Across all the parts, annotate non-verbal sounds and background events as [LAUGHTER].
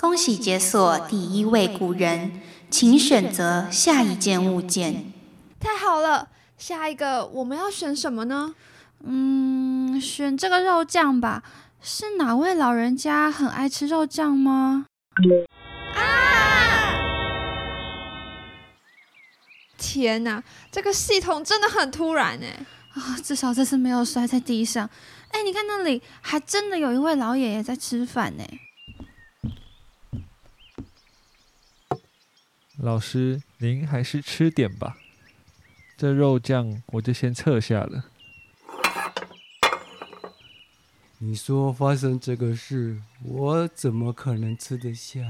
恭喜解锁第一位古人，请选择下一件物件。太好了，下一个我们要选什么呢？嗯，选这个肉酱吧。是哪位老人家很爱吃肉酱吗？啊！天哪，这个系统真的很突然哎！啊，至少这次没有摔在地上。哎，你看那里，还真的有一位老爷爷在吃饭呢。老师，您还是吃点吧。这肉酱我就先撤下了。你说发生这个事，我怎么可能吃得下？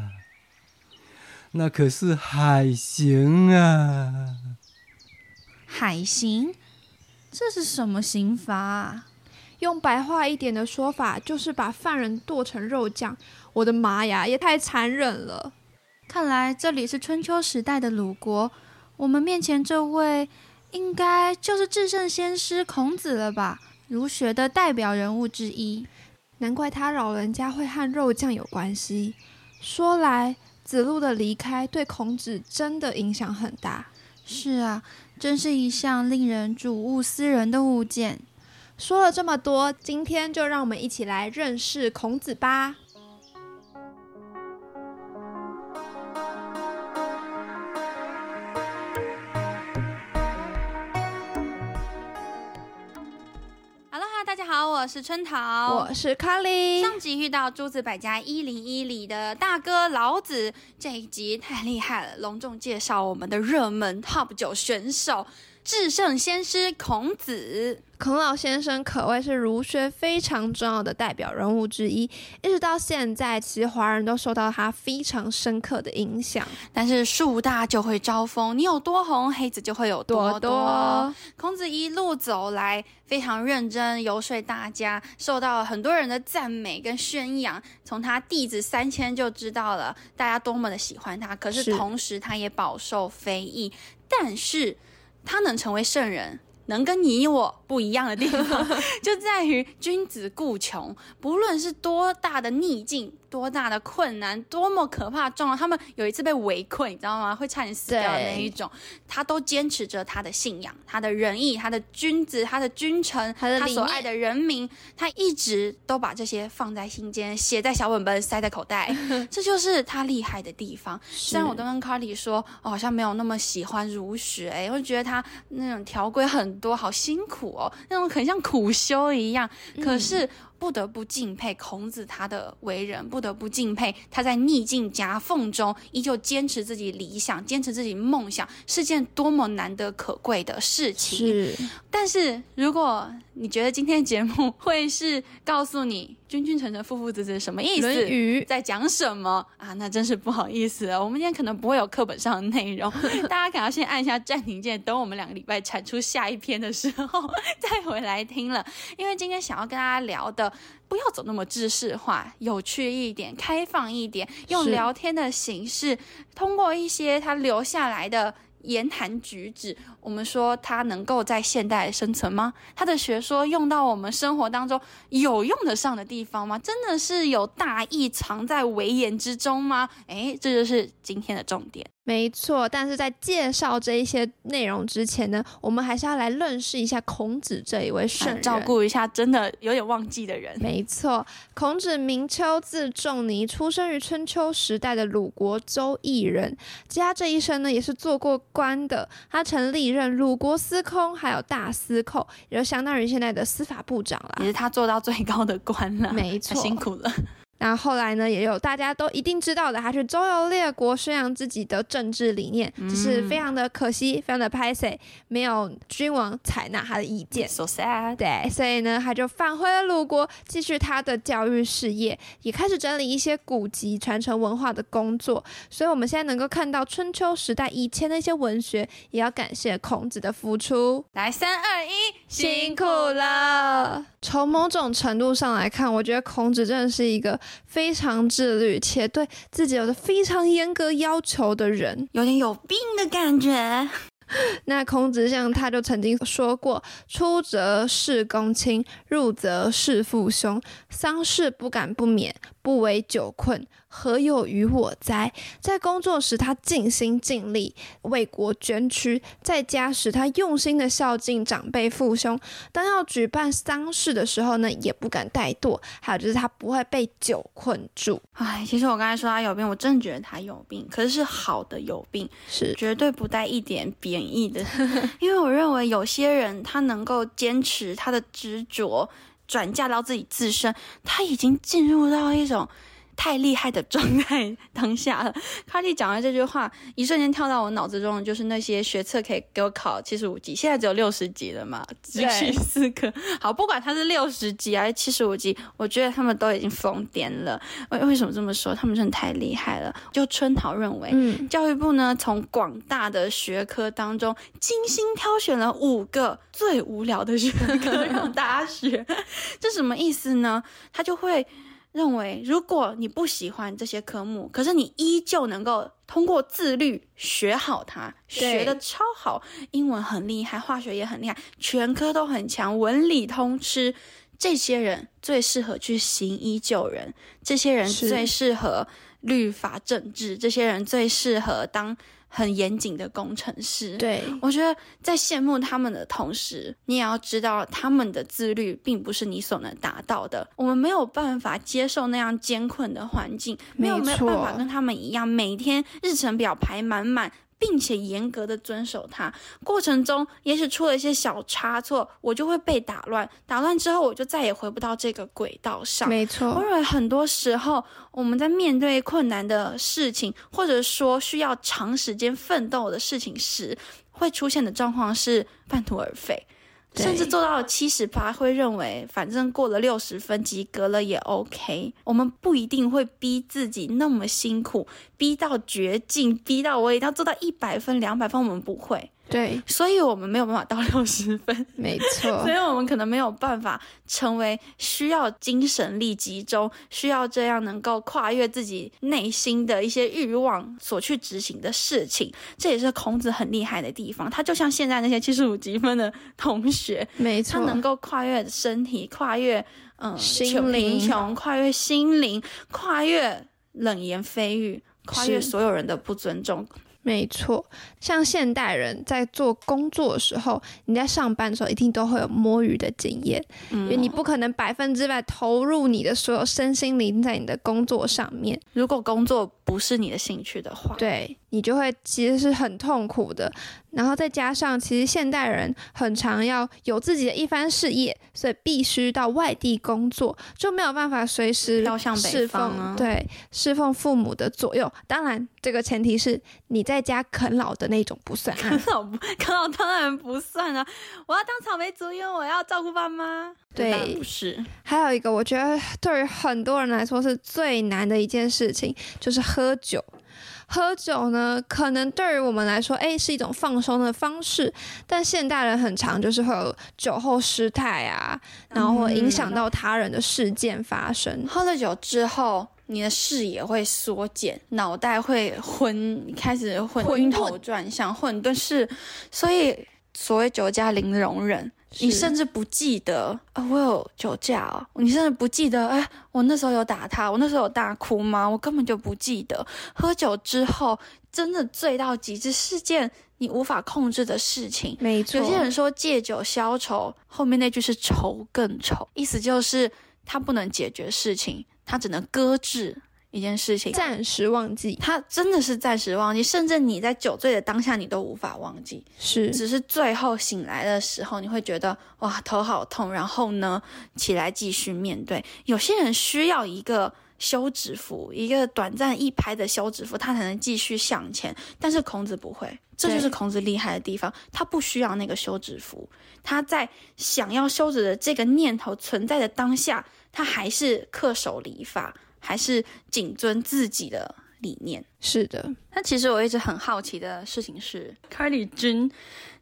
那可是海刑啊！海刑？这是什么刑罚？啊用白话一点的说法，就是把犯人剁成肉酱。我的妈呀，也太残忍了！看来这里是春秋时代的鲁国，我们面前这位应该就是至圣先师孔子了吧？儒学的代表人物之一，难怪他老人家会和肉酱有关系。说来，子路的离开对孔子真的影响很大。是啊，真是一项令人睹物思人的物件。说了这么多，今天就让我们一起来认识孔子吧。我是春桃，我是卡莉。上集遇到诸子百家一零一里的大哥老子，这一集太厉害了，隆重介绍我们的热门 TOP 九选手。至圣先师孔子，孔老先生可谓是儒学非常重要的代表人物之一，一直到现在，其实华人都受到他非常深刻的影响。但是树大就会招风，你有多红，黑子就会有多多。孔子一路走来，非常认真游说大家，受到很多人的赞美跟宣扬。从他弟子三千就知道了，大家多么的喜欢他。可是同时，他也饱受非议。但是。他能成为圣人，能跟你我不一样的地方，[LAUGHS] 就在于君子固穷，不论是多大的逆境。多大的困难，多么可怕状况！他们有一次被围困，你知道吗？会差点死掉的那一种。他都坚持着他的信仰，他的仁义，他的君子，他的君臣，他所爱的人民，他一直都把这些放在心间，写在小本本，塞在口袋。[LAUGHS] 这就是他厉害的地方。虽然我都跟卡里说，我好像没有那么喜欢儒学，哎，我觉得他那种条规很多，好辛苦哦，那种很像苦修一样。可是。不得不敬佩孔子他的为人，不得不敬佩他在逆境夹缝中依旧坚持自己理想，坚持自己梦想，是件多么难得可贵的事情。是，但是如果你觉得今天的节目会是告诉你。君君臣臣，父父子子，什么意思？在讲什么啊？那真是不好意思了。我们今天可能不会有课本上的内容，[LAUGHS] 大家可能要先按一下暂停键，等我们两个礼拜产出下一篇的时候 [LAUGHS] 再回来听了。因为今天想要跟大家聊的，不要走那么知识化，有趣一点，开放一点，用聊天的形式，通过一些他留下来的。言谈举止，我们说他能够在现代生存吗？他的学说用到我们生活当中有用得上的地方吗？真的是有大义藏在微言之中吗？诶，这就是今天的重点。没错，但是在介绍这一些内容之前呢，我们还是要来认识一下孔子这一位圣人，照顾一下真的有点忘记的人。没错，孔子名丘，字仲尼，出生于春秋时代的鲁国周邑人。他这一生呢，也是做过官的，他曾历任鲁国司空，还有大司寇，也就相当于现在的司法部长啦。也是他做到最高的官了，没错，辛苦了。然后后来呢，也有大家都一定知道的，他去周游列国，宣扬自己的政治理念，只是非常的可惜，非常的 p a 没有君王采纳他的意见，so sad。对，所以呢，他就返回了鲁国，继续他的教育事业，也开始整理一些古籍，传承文化的工作。所以，我们现在能够看到春秋时代以前的一些文学，也要感谢孔子的付出。来，三二一，辛苦了。从某种程度上来看，我觉得孔子真的是一个非常自律且对自己有着非常严格要求的人，有点有病的感觉。[LAUGHS] 那孔子像他就曾经说过：“出则事公亲，入则事父兄，丧事不敢不免，不为酒困，何有于我哉？在工作时，他尽心尽力为国捐躯；在家时，他用心的孝敬长辈父兄。当要举办丧事的时候呢，也不敢怠惰。还有就是他不会被酒困住。哎，其实我刚才说他有病，我真的觉得他有病，可是是好的有病，是绝对不带一点贬义的。[LAUGHS] 因为我认为有些人他能够坚持他的执着。转嫁到自己自身，他已经进入到一种。太厉害的状态当下了，卡莉讲完这句话，一瞬间跳到我脑子中，就是那些学测可以给我考七十五级，现在只有六十级了嘛，只需四科。好，不管他是六十级还是七十五级，我觉得他们都已经疯癫了。为为什么这么说？他们真的太厉害了。就春桃认为，嗯，教育部呢从广大的学科当中精心挑选了五个最无聊的学科 [LAUGHS] 让大家学，这什么意思呢？他就会。认为，如果你不喜欢这些科目，可是你依旧能够通过自律学好它，学的超好，英文很厉害，化学也很厉害，全科都很强，文理通吃，这些人最适合去行医救人，这些人最适合律法政治，这些人最适合当。很严谨的工程师，对我觉得在羡慕他们的同时，你也要知道他们的自律并不是你所能达到的。我们没有办法接受那样艰困的环境，没有没有办法跟他们一样，每天日程表排满满。并且严格的遵守它，过程中也许出了一些小差错，我就会被打乱。打乱之后，我就再也回不到这个轨道上。没错，我认为很多时候我们在面对困难的事情，或者说需要长时间奋斗的事情时，会出现的状况是半途而废。甚至做到七十八，会认为反正过了六十分及格了也 OK。我们不一定会逼自己那么辛苦，逼到绝境，逼到我一定要做到一百分、两百分，我们不会。对，所以我们没有办法到六十分，没错。[LAUGHS] 所以我们可能没有办法成为需要精神力集中、需要这样能够跨越自己内心的一些欲望所去执行的事情。这也是孔子很厉害的地方。他就像现在那些七十五积分的同学，没错，他能够跨越身体，跨越嗯心灵，穷跨越心灵，跨越冷言蜚语，跨越所有人的不尊重。没错，像现代人在做工作的时候，你在上班的时候一定都会有摸鱼的经验，因为你不可能百分之百投入你的所有身心灵在你的工作上面。如果工作不是你的兴趣的话，对。你就会其实是很痛苦的，然后再加上其实现代人很常要有自己的一番事业，所以必须到外地工作，就没有办法随时侍奉对侍奉父母的左右。当然，这个前提是你在家啃老的那种不算，啃老不啃老当然不算啊！我要当草莓族，因为我要照顾爸妈。对，不是。还有一个，我觉得对于很多人来说是最难的一件事情，就是喝酒。喝酒呢，可能对于我们来说，哎，是一种放松的方式。但现代人很常就是会有酒后失态啊，然后会影响到他人的事件发生。喝了酒之后，你的视野会缩减，脑袋会昏，开始昏晕头转向，混沌是。所以所谓酒驾零容忍。你甚至不记得啊，我有酒驾哦。你甚至不记得，哎，我那时候有打他，我那时候有大哭吗？我根本就不记得。喝酒之后，真的醉到极致是件你无法控制的事情。没错，有些人说借酒消愁，后面那句是愁更愁，意思就是他不能解决事情，他只能搁置。一件事情，暂时忘记，他真的是暂时忘记，甚至你在酒醉的当下，你都无法忘记，是，只是最后醒来的时候，你会觉得哇，头好痛，然后呢，起来继续面对。有些人需要一个休止符，一个短暂一拍的休止符，他才能继续向前。但是孔子不会，这就是孔子厉害的地方，他不需要那个休止符，他在想要休止的这个念头存在的当下，他还是恪守礼法。还是谨遵自己的理念。是的，那其实我一直很好奇的事情是，卡里君，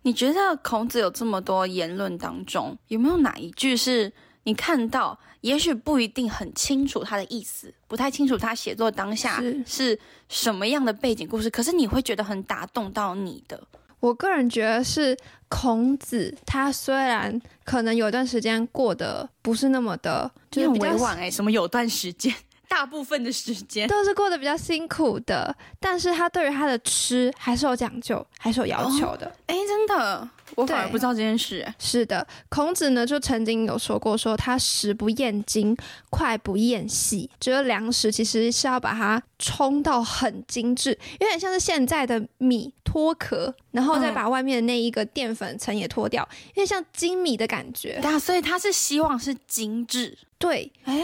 你觉得孔子有这么多言论当中，有没有哪一句是你看到，也许不一定很清楚他的意思，不太清楚他写作当下是什么样的背景故事，可是你会觉得很打动到你的？我个人觉得是孔子，他虽然可能有段时间过得不是那么的，就很委婉哎，什么有段时间。大部分的时间。都是过得比较辛苦的，但是他对于他的吃还是有讲究，还是有要求的。哎，真的，我反而对不知道这件事。哎是的，孔子呢就曾经有说过说他食不厌精，快不厌细，觉得粮食其实是要把它冲到很精致，有点像是现在的米脱壳，然后再嗯把外面的那一个淀粉层也脱掉，有点像精米的感觉。对啊，所以他是希望是精致。对，哎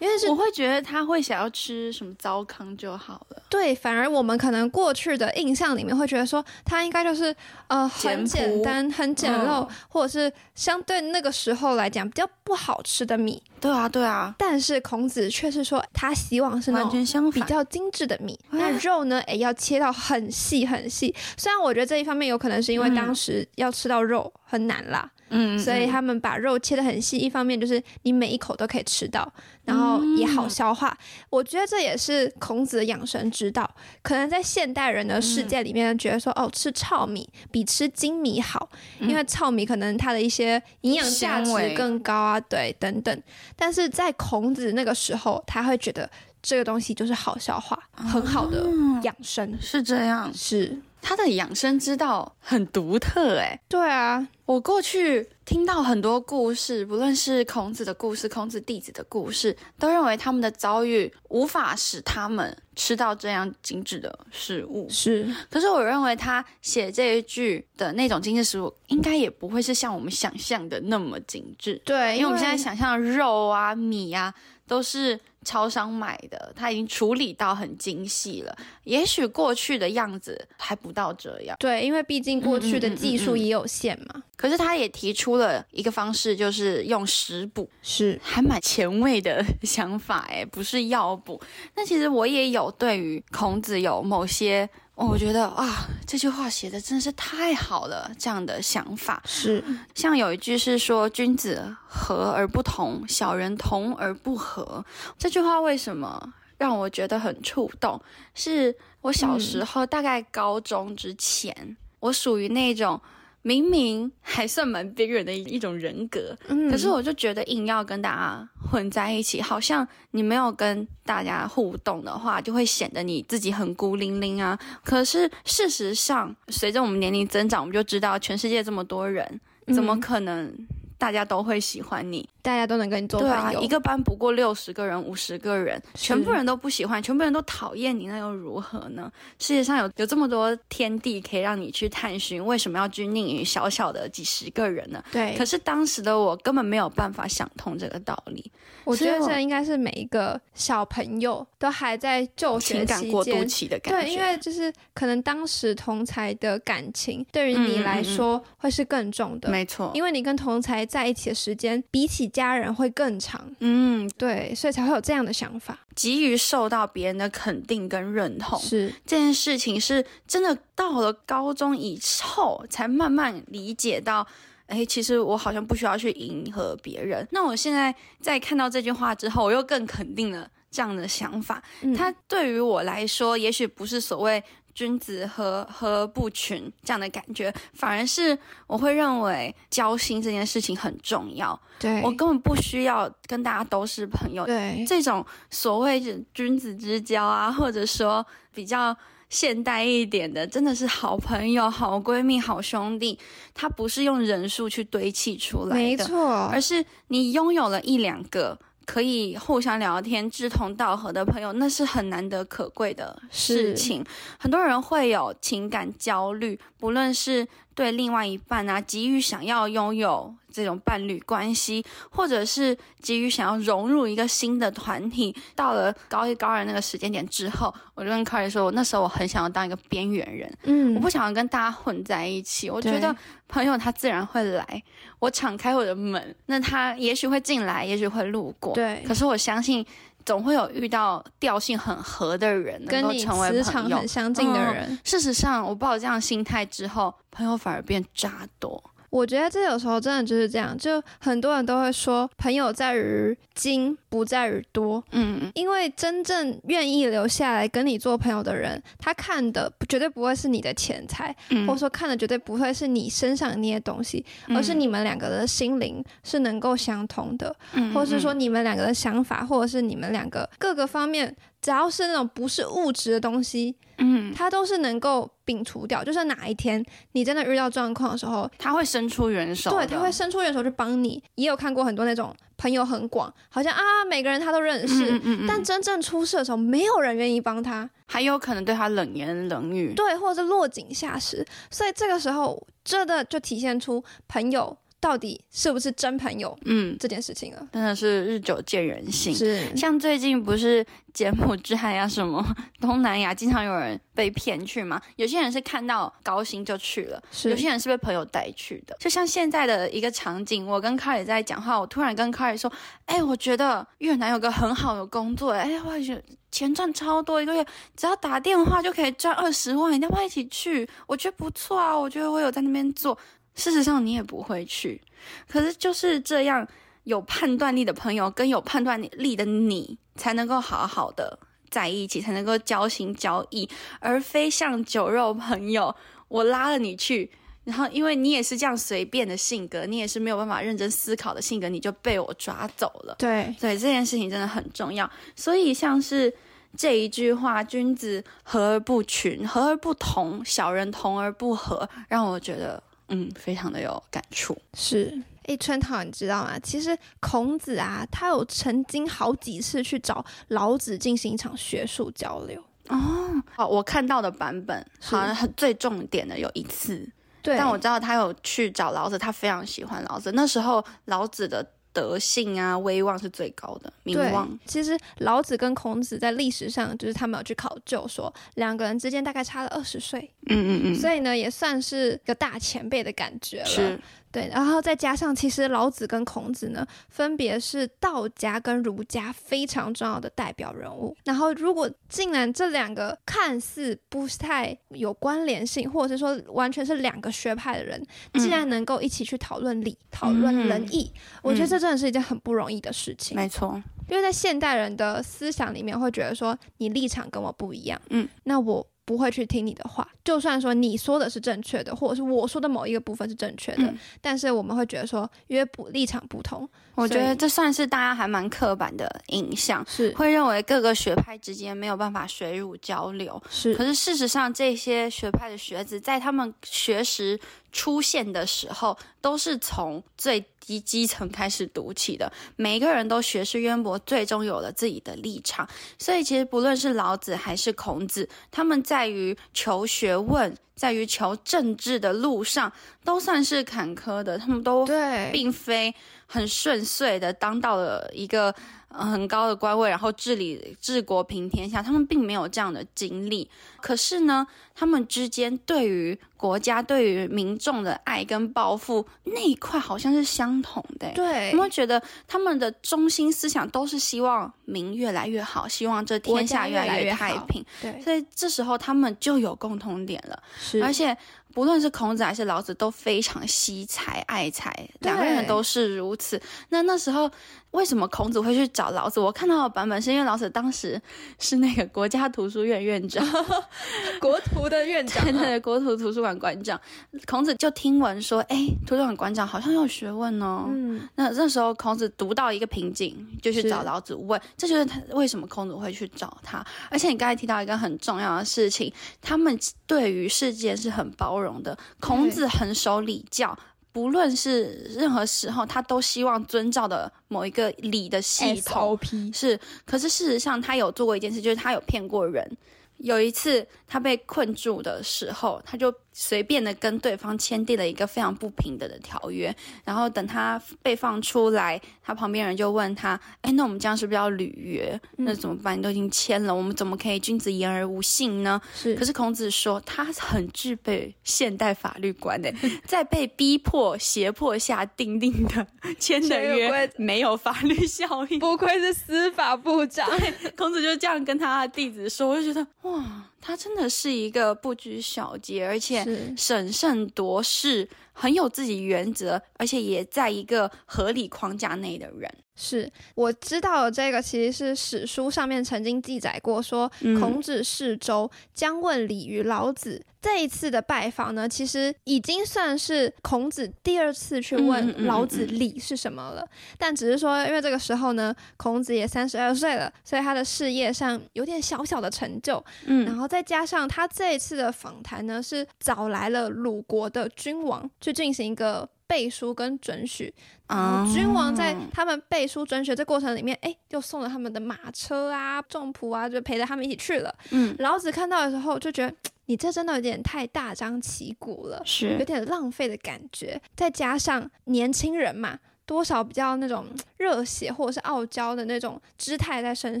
因为是我会觉得他会想要吃什么糟糠就好了。对，反而我们可能过去的印象里面会觉得说，他应该就是呃很简单、很简陋，嗯或者是相对那个时候来讲比较不好吃的米。对啊，对啊，但是孔子却是说，他希望是那完种全相反。比较精致的米。那肉呢，也，要切到很细很细。虽然我觉得这一方面有可能是因为嗯当时要吃到肉很难啦，嗯所以他们把肉切的很细。一方面就是你每一口都可以吃到，然后也好消化。我觉得这也是孔子的养生之道。可能在现代人的世界里面，觉得说、哦，吃糙米比吃精米好，因为糙米可能它的一些营养价值更高啊，对，等等。但是在孔子那个时候，他会觉得这个东西就是好消化，很好的养生。是这样，是，他的养生之道很独特哎。对啊，我过去听到很多故事，不论是孔子的故事、孔子弟子的故事，都认为他们的遭遇无法使他们吃到这样精致的食物。是，可是我认为他写这一句的那种精致食物，应该也不会是像我们想象的那么精致。对，因为我们现在想象的肉啊、米啊，都是超商买的，它已经处理到很精细了。也许过去的样子还不到这样，对，因为毕竟过去的技术嗯也有限嘛。可是他也提出了一个方式，就是用食补，是，还蛮前卫的想法诶，不是药补。那其实我也有对于孔子有某些。哦我觉得啊，这句话写的真是太好了，这样的想法。是，像有一句是说“君子和而不同，小人同而不和”。这句话为什么让我觉得很触动？是我小时候大概高中之前，我属于那种明明还算蛮边缘的一一种人格，嗯可是我就觉得硬要跟大家混在一起，好像你没有跟大家互动的话，就会显得你自己很孤零零啊。可是事实上，随着我们年龄增长，我们就知道全世界这么多人，怎么嗯可能大家都会喜欢你？大家都能跟你做对啊，朋友？一个班不过六十个人、五十个人，全部人都不喜欢，全部人都讨厌你，那又如何呢？世界上有有这么多天地可以让你去探寻，为什么要拘泥于小小的几十个人呢？对，可是当时的我根本没有办法想通这个道理，我觉得这应该是每一个小朋友都还在就学情感过渡期间。的感觉。对，因为就是可能当时同才的感情对于你来嗯说会是更重的，没错，因为你跟同才在一起的时间比起家人会更长，嗯，对，所以才会有这样的想法。急于受到别人的肯定跟认同，是，这件事情是真的到了高中以后才慢慢理解到。哎，其实我好像不需要去迎合别人。那我现在在看到这句话之后，我又更肯定了这样的想法。嗯它对于我来说，也许不是所谓君子和和不群这样的感觉，反而是我会认为交心这件事情很重要。对，我根本不需要跟大家都是朋友，对这种所谓的君子之交啊，或者说比较现代一点的，真的是好朋友、好闺蜜、好兄弟，它不是用人数去堆砌出来的，没错而，是你拥有了一两个。可以互相聊天、志同道合的朋友，那是很难得可贵的事情。很多人会有情感焦虑，不论是对另外一半啊，急于想要拥有这种伴侣关系，或者是急于想要融入一个新的团体。到了高一、高二那个时间点之后，我就跟 Carly 说，我那时候我很想要当一个边缘人，嗯我不想要跟大家混在一起。我觉得朋友他自然会来，我敞开我的门，那他也许会进来，也许会路过。对可是我相信，总会有遇到调性很合的人，能跟你够成为磁场朋友很。相近的嗯人，事实上，我抱有这样心态之后，朋友反而变渣多。我觉得这有时候真的就是这样，就很多人都会说，朋友在于精，不在于多。嗯，因为真正愿意留下来跟你做朋友的人，他看的绝对不会是你的钱财，嗯或者说看的绝对不会是你身上的那些东西，嗯而是你们两个的心灵是能够相通的，嗯或是说你们两个的想法，或者是你们两个各个方面，只要是那种不是物质的东西，嗯，它都是能够摒除掉。就是哪一天你真的遇到状况的时候，他会伸出援手，对，他会伸出援手去帮你。也有看过很多那种朋友很广，好像啊每个人他都认识，嗯嗯嗯但真正出事的时候，没有人愿意帮他，还有可能对他冷言冷语。对，或者是落井下石。所以这个时候，真的就体现出朋友到底是不是真朋友嗯，这件事情了。真的是日久见人心。是，像最近不是柬埔寨啊什么 [LAUGHS] 东南亚，经常有人被骗去嘛。有些人是看到高薪就去了，是有些人是被朋友带去的。就像现在的一个场景，我跟卡里在讲话，我突然跟卡里说：“哎、我觉得越南有个很好的工作、哎，我觉得钱赚超多，一个月只要打电话就可以赚二十万，你要不要一起去？我觉得不错啊，我觉得我有在那边做。事实上你也不会去，可是就是这样。”有判断力的朋友跟有判断力的你，才能够好好的在一起，才能够交心交意，而非像酒肉朋友，我拉了你去，然后因为你也是这样随便的性格，你也是没有办法认真思考的性格，你就被我抓走了。对，对这件事情真的很重要，所以像是这一句话“君子和而不群，和而不同，小人同而不和”，让我觉得嗯非常的有感触。是。哎，春桃，你知道吗？其实孔子啊，他有曾经好几次去找老子进行一场学术交流。哦，哦，我看到的版本好像很最重点的有一次，对，但我知道他有去找老子，他非常喜欢老子。那时候老子的德性啊、威望是最高的，名对望。，其实老子跟孔子在历史上，就是他们有去考究说，两个人之间大概差了二十岁，嗯嗯嗯，所以呢，也算是个大前辈的感觉了。是对，然后再加上，其实老子跟孔子呢，分别是道家跟儒家非常重要的代表人物。然后，如果竟然这两个看似不太有关联性，或者是说完全是两个学派的人，竟然能够一起去讨论理、讨论仁义，我觉得这真的是一件很不容易的事情。没错，因为在现代人的思想里面，会觉得说你立场跟我不一样，嗯，那我不会去听你的话，就算说你说的是正确的，或者是我说的某一个部分是正确的，嗯。但是我们会觉得说，因为不立场不同，我觉得这算是大家还蛮刻板的印象，是。会认为各个学派之间没有办法水乳交流。是。可是事实上，这些学派的学子在他们学识出现的时候，都是从最低基层开始读起的。每一个人都学识渊博，最终有了自己的立场。所以，其实不论是老子还是孔子，他们在于求学问、在于求政治的路上，都算是坎坷的。他们都对，并非很顺遂的当到了一个、呃很高的官位，然后治理治国平天下，他们并没有这样的经历。可是呢，他们之间对于国家、对于民众的爱跟抱负那一块好像是相同的欸。对有没有觉得他们的中心思想都是希望民越来越好，希望这天下越来越太平？对，所以这时候他们就有共同点了。是而且不论是孔子还是老子，都非常惜才爱才，两个人都是如此。那那时候为什么孔子会去找老子？我看到的版本是因为老子当时是那个国家图书院院长，[LAUGHS] 国图的院长对对对，国图图书馆馆长。孔子就听闻说，哎，图书馆馆长好像有学问哦。嗯，那那时候孔子读到一个瓶颈，就去找老子问，这就是他为什么孔子会去找他。而且你刚才提到一个很重要的事情，他们对于世界是很包容的。孔子很守礼教，不论是任何时候，他都希望遵照的某一个理的系统是。可是事实上，他有做过一件事，就是他有骗过人。有一次，他被困住的时候，他就随便的跟对方签订了一个非常不平等的条约。然后等他被放出来，他旁边人就问他：“哎，那我们这样是不是要履约？那怎么办？你都已经签了，我们怎么可以君子言而无信呢？”是可是孔子说，他很具备现代法律观的，[LAUGHS] 在被逼迫、胁迫下订定的签的约没有法律效应。不愧是司法部长，孔子就这样跟他的弟子说，我就觉得哇，他真的是一个不拘小节，而且审慎夺势，很有自己原则，而且也在一个合理框架内的人。是我知道这个，其实是史书上面曾经记载过，说孔子逝周，将问礼于老子。这一次的拜访呢，其实已经算是孔子第二次去问老子礼是什么了。但只是说，因为这个时候呢，孔子也三十二岁了，所以他的事业上有点小小的成就。嗯，然后再加上他这一次的访谈呢，是找来了鲁国的君王去进行一个。背书跟准许，然后君王在他们背书准许这过程里面，哎，又送了他们的马车啊、重仆啊，就陪着他们一起去了。嗯，老子看到的时候就觉得，你这真的有点太大张旗鼓了，是有点浪费的感觉。再加上年轻人嘛。多少比较那种热血或者是傲娇的那种姿态在身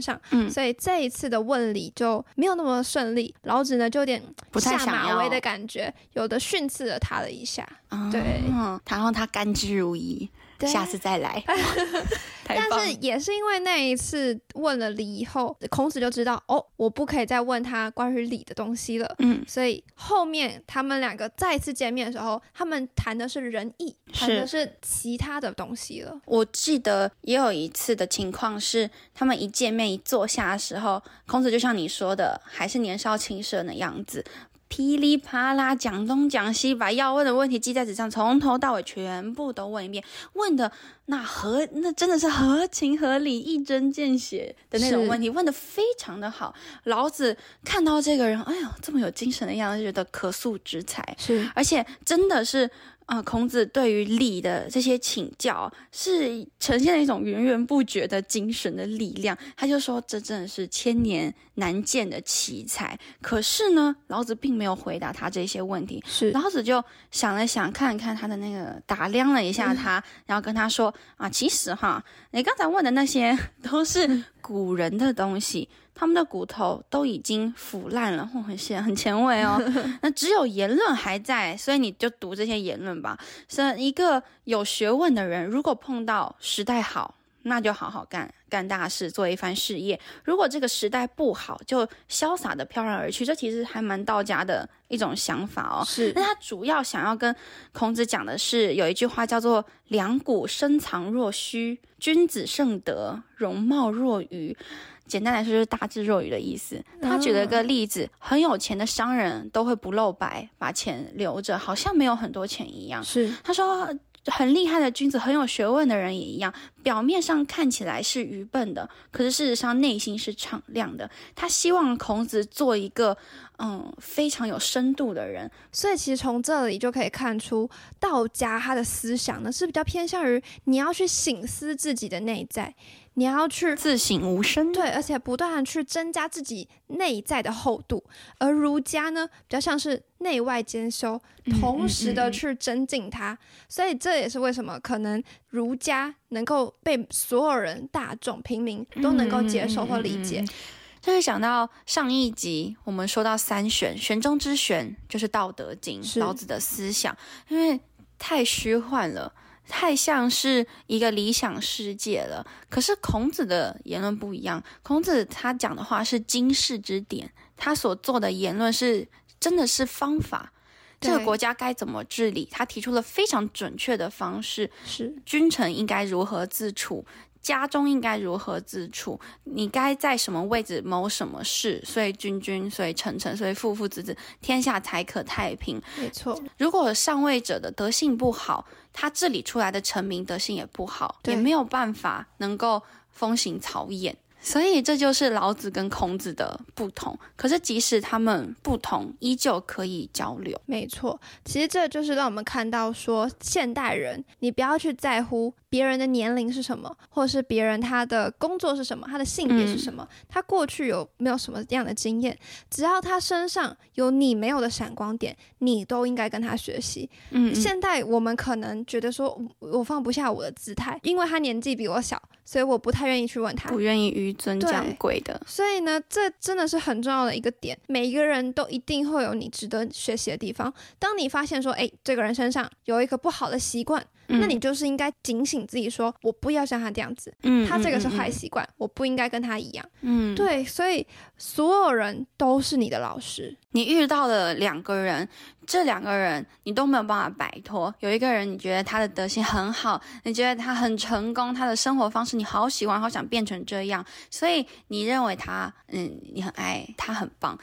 上，嗯，所以这一次的问礼就没有那么顺利。老子呢就有点下马威的感觉，有的训斥了他了一下，对，然后他甘之如饴。下次再来，[LAUGHS] 但是也是因为那一次问了礼以后，孔子就知道哦，我不可以再问他关于礼的东西了。嗯，所以后面他们两个再次见面的时候，他们谈的是仁义，谈的是其他的东西了。我记得也有一次的情况是，他们一见面一坐下的时候，孔子就像你说的，还是年少轻盛的样子。噼里啪啦讲东讲西，把要问的问题记在纸上，从头到尾全部都问一遍。问的那合，那真的是合情合理、一针见血的那种问题，问的非常的好。老子看到这个人，哎呦，这么有精神的样子，觉得可塑之才。是，而且真的是。啊，孔子对于礼的这些请教，是呈现了一种源源不绝的精神的力量。他就说，这真的是千年难见的奇才。可是呢，老子并没有回答他这些问题。是，老子就想了想，看了看他的那个，打量了一下他，然后跟他说：“啊，其实哈，你刚才问的那些都是古人的东西。”他们的骨头都已经腐烂了，很前很前卫哦。[LAUGHS] 那只有言论还在，所以你就读这些言论吧。所以一个有学问的人，如果碰到时代好，那就好好干干大事，做一番事业；如果这个时代不好，就潇洒的飘然而去。这其实还蛮道家的一种想法哦。是，那他主要想要跟孔子讲的是，有一句话叫做“两股深藏若虚，君子盛德，容貌若愚”。简单来说就是大智若愚的意思。他举了个例子，很有钱的商人都会不露白，把钱留着，好像没有很多钱一样。是，他说很厉害的君子，很有学问的人也一样，表面上看起来是愚笨的，可是事实上内心是敞亮的。他希望孔子做一个嗯非常有深度的人。所以其实从这里就可以看出，道家他的思想呢是比较偏向于你要去醒思自己的内在。你要去自省无声，对，而且不断的去增加自己内在的厚度。而儒家呢，比较像是内外兼修，同时的去增进它。所以这也是为什么可能儒家能够被所有人、大众、平民都能够接受或理解。就会想到上一集我们说到三玄，玄中之玄就是《道德经》，老子的思想，因为太虚幻了。太像是一个理想世界了，可是孔子的言论不一样。孔子他讲的话是经世之典，他所做的言论是真的是方法，这个国家该怎么治理，他提出了非常准确的方式，是君臣应该如何自处。家中应该如何自处？你该在什么位置谋什么事？所以君君，所以臣臣，所以父父子子，天下才可太平。没错。如果上位者的德性不好，他治理出来的臣民德性也不好，也没有办法能够风行草偃。所以这就是老子跟孔子的不同。可是即使他们不同，依旧可以交流。没错，其实这就是让我们看到说，现代人你不要去在乎别人的年龄是什么，或者是别人他的工作是什么，他的性别是什么，他过去有没有什么样的经验，只要他身上有你没有的闪光点，你都应该跟他学习。嗯，现代我们可能觉得说我放不下我的姿态，因为他年纪比我小。所以我不太愿意去问他，不愿意纡尊降贵的。所以呢，这真的是很重要的一个点。每一个人都一定会有你值得学习的地方。当你发现说，哎，这个人身上有一个不好的习惯，嗯那你就是应该警醒自己说，我不要像他这样子，嗯他这个是嗯坏习惯，我不应该跟他一样。嗯，对，所以所有人都是你的老师。你遇到了两个人，这两个人你都没有办法摆脱。有一个人，你觉得他的德行很好，你觉得他很成功，他的生活方式你好喜欢，好想变成这样，所以你认为他，嗯，你很爱他，很棒。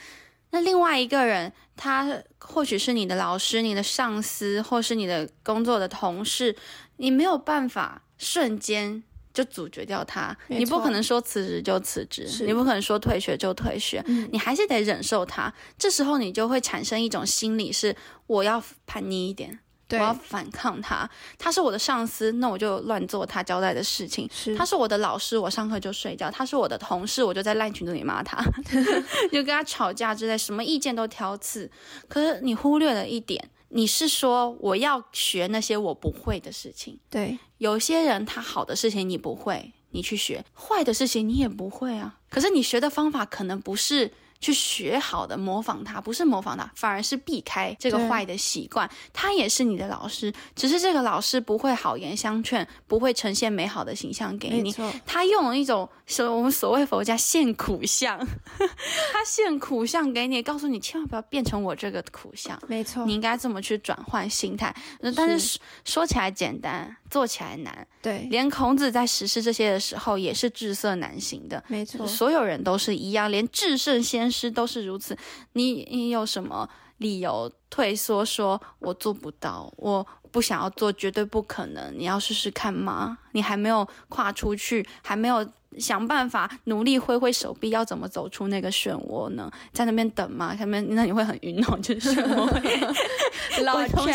那另外一个人，他或许是你的老师、你的上司，或是你的工作的同事，你没有办法瞬间就阻绝掉他，你不可能说辞职就辞职，你不可能说退学就退学，嗯你还是得忍受他。这时候你就会产生一种心理是，我要叛逆一点，我，要反抗他。他是我的上司，那我就乱做他交代的事情。是他是我的老师，我上课就睡觉；他是我的同事，我就在烂群组里骂他，[LAUGHS] 就跟他吵架之类，什么意见都挑刺。可是你忽略了一点，你是说我要学那些我不会的事情。对，有些人他好的事情你不会，你去学；坏的事情你也不会啊。可是你学的方法可能不是去学好的，模仿他，不是模仿他，反而是避开这个坏的习惯。他也是你的老师，只是这个老师不会好言相劝，不会呈现美好的形象给你。他用了一种所我们所谓佛家现苦相，[LAUGHS] 他现苦相给你，告诉你千万不要变成我这个苦相。没错你，应该这么去转换心态，呃但是说说起来简单，做起来难。对，连孔子在实施这些的时候，也是至色难行的。没错，所有人都是一样，连至圣先师都是如此。你你有什么理由退缩说我做不到，我不想要做，绝对不可能？你要试试看吗？你还没有跨出去，还没有想办法努力挥挥手臂，要怎么走出那个漩涡呢？在那边等吗？下面那你会很晕哦，就是漩涡会 [LAUGHS] 老会冲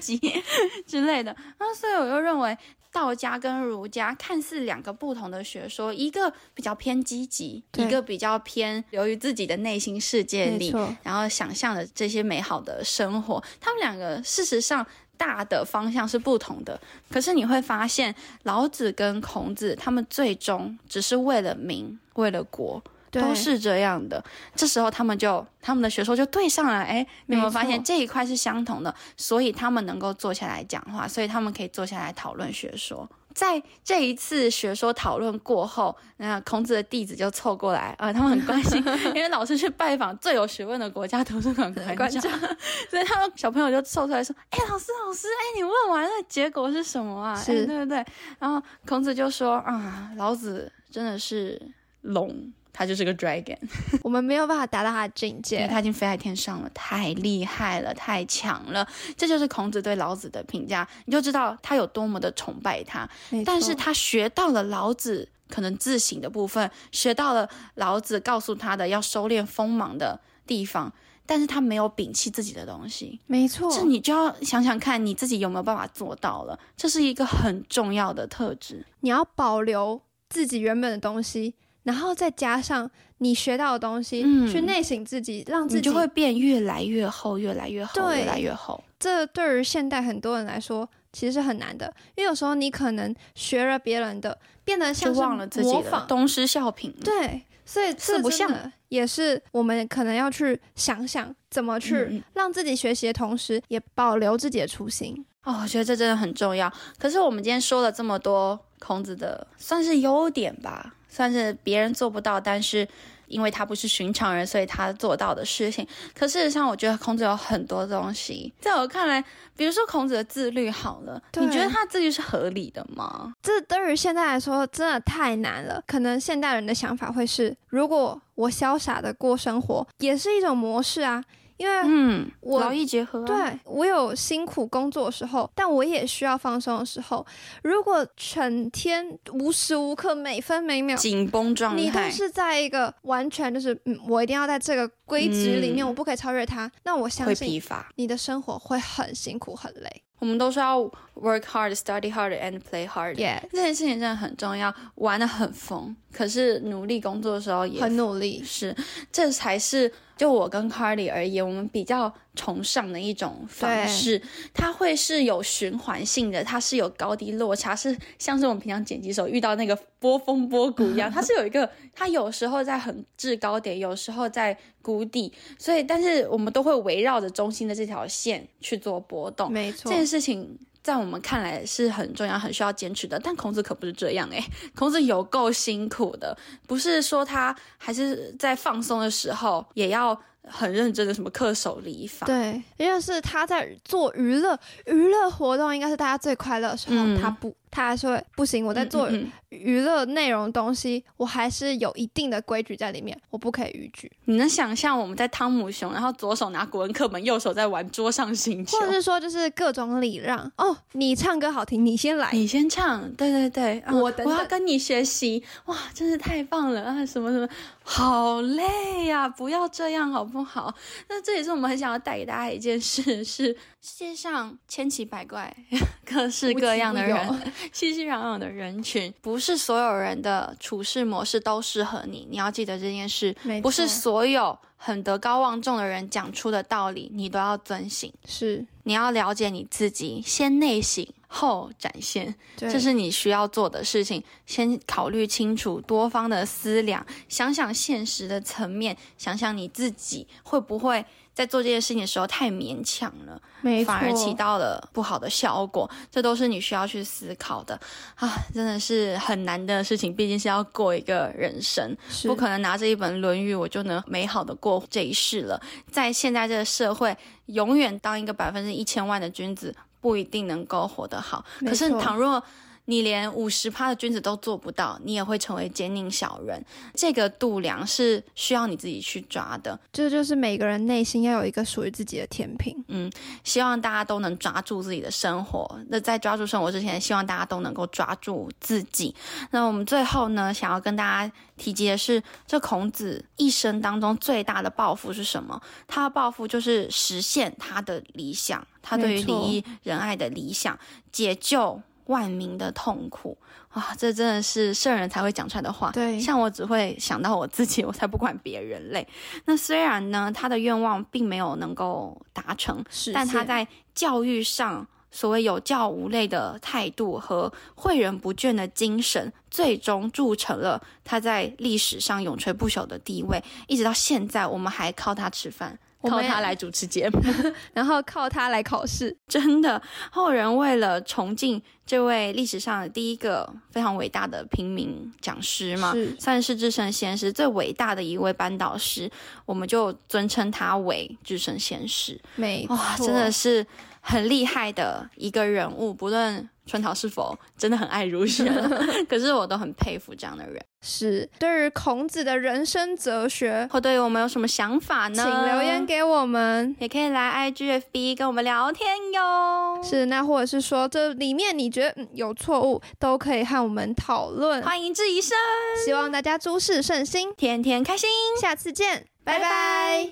洗衣之类的。那所以我又认为。道家跟儒家看似两个不同的学说，一个比较偏积极，一个比较偏由于自己的内心世界里，然后想象的这些美好的生活。他们两个事实上大的方向是不同的，可是你会发现，老子跟孔子他们最终只是为了民，为了国。都是这样的，这时候他们就他们的学说就对上了，哎，你有没有发现这一块是相同的？所以他们能够坐下来讲话，所以他们可以坐下来讨论学说。在这一次学说讨论过后，那孔子的弟子就凑过来，啊、他们很关心，[LAUGHS] 因为老师去拜访最有学问的国家图书馆馆馆长，[LAUGHS] [LAUGHS] 所以他们小朋友就凑出来说：“哎、老师，老师，哎、你问完了结果是什么啊？”对对对。然后孔子就说：“啊，老子真的是龙，他就是个 dragon。[LAUGHS] ”我们没有办法达到他的境因为界，他已经飞在天上了，太厉害了，太强了。这就是孔子对老子的评价，你就知道他有多么的崇拜他。但是他学到了老子可能自省的部分，学到了老子告诉他的要收敛锋芒的地方，但是他没有摒弃自己的东西。没错，这你就要想想看，你自己有没有办法做到了？这是一个很重要的特质。你要保留自己原本的东西，然后再加上你学到的东西，嗯去内省自己，让自己你就会变越来越厚，越来越厚，越来越厚。这对于现代很多人来说，其实是很难的，因为有时候你可能学了别人的，变得像是忘了自己的东施效颦。对，所以这不真的也是我们可能要去想想怎么去让自己学习的同时，也保留自己的初心。哦，我觉得这真的很重要。可是我们今天说了这么多孔子的，算是优点吧，算是别人做不到，但是因为他不是寻常人，所以他做到的事情。可事实上，我觉得孔子有很多东西，在我看来，比如说孔子的自律，好了，你觉得他自律是合理的吗？这对于现在来说真的太难了。可能现代人的想法会是，如果我潇洒的过生活，也是一种模式啊。因为嗯，我劳逸结合、啊，对我有辛苦工作的时候，但我也需要放松的时候。如果整天无时无刻、每分每秒，紧绷状态你都。是在一个完全就是，嗯，我一定要在这个规则里面，嗯我不可以超越它。那我相会信。你的生活会很辛苦、很累。我们都是要 work hard, study hard, and play hard。耶、这件事情真的很重要，玩的很疯，可是努力工作的时候也很努力。是，这才是就我跟 Carly 而言，我们比较崇尚的一种方式。它会是有循环性的，它是有高低落差，是像是我们平常剪辑时候遇到那个波峰波谷一样，它是有一个，它有时候在很制高点，有时候在谷底，所以但是我们都会围绕着中心的这条线去做波动。没错这，件事情在我们看来是很重要、很需要坚持的。但孔子可不是这样诶，孔子有够辛苦的，不是说他还是在放松的时候也要。很认真的什么恪守礼法，对，因为是他在做娱乐，娱乐活动应该是大家最快乐的时候，他不。他还说不行，我在做娱乐内容东西，我还是有一定的规矩在里面，我不可以逾矩。你能想象我们在汤姆熊，然后左手拿古文课本，右手在玩桌上星球，或者是说就是各种礼让哦，你唱歌好听，你先来，你先唱，对对对，我我要跟你学习，哇，真是太棒了啊！什么什么，好累呀，不要这样好不好？[LAUGHS] 那这也是我们很想要带给大家一件事，[LAUGHS] 是世界上千奇百怪、[LAUGHS] 各式各样的人。熙熙攘攘的人群，不是所有人的处事模式都适合你。你要记得这件事，不是所有很德高望重的人讲出的道理，你都要遵行。是，你要了解你自己，先内省后展现，这是你需要做的事情。先考虑清楚多方的思量，想想现实的层面，想想你自己会不会。在做这件事情的时候太勉强了，反而起到了不好的效果，这都是你需要去思考的啊！真的是很难的事情，毕竟是要过一个人生，不可能拿着一本《论语》我就能美好的过这一世了。在现在这个社会，永远当一个百分之一千万的君子不一定能够活得好。可是倘若你连五十趴的君子都做不到，你也会成为奸佞小人。这个度量是需要你自己去抓的。这就是每个人内心要有一个属于自己的天平。嗯，希望大家都能抓住自己的生活。那在抓住生活之前，希望大家都能够抓住自己。那我们最后呢，想要跟大家提及的是，这孔子一生当中最大的抱负是什么？他的抱负就是实现他的理想，他对于礼义仁爱的理想，解救。万民的痛苦啊，这真的是圣人才会讲出来的话。对，像我只会想到我自己，我才不管别人类。那虽然呢，他的愿望并没有能够达成，但他在教育上所谓有教无类的态度和诲人不倦的精神，最终铸成了他在历史上永垂不朽的地位。一直到现在，我们还靠他吃饭。靠他来主持节目，[LAUGHS] 然后靠他来考试。真的，后人为了崇敬这位历史上的第一个非常伟大的平民讲师嘛，算是至圣先师最伟大的一位班导师，我们就尊称他为至圣先师。没哇，真的是很厉害的一个人物，不论。春桃是否真的很爱儒学？[LAUGHS] 可是我都很佩服这样的人。是对于孔子的人生哲学，或对于我们有什么想法呢？请留言给我们，也可以来 IGFB 跟我们聊天哟。是，那或者是说这里面你觉得有错误，都可以和我们讨论。欢迎质疑声，希望大家诸事顺心，天天开心。下次见，拜拜。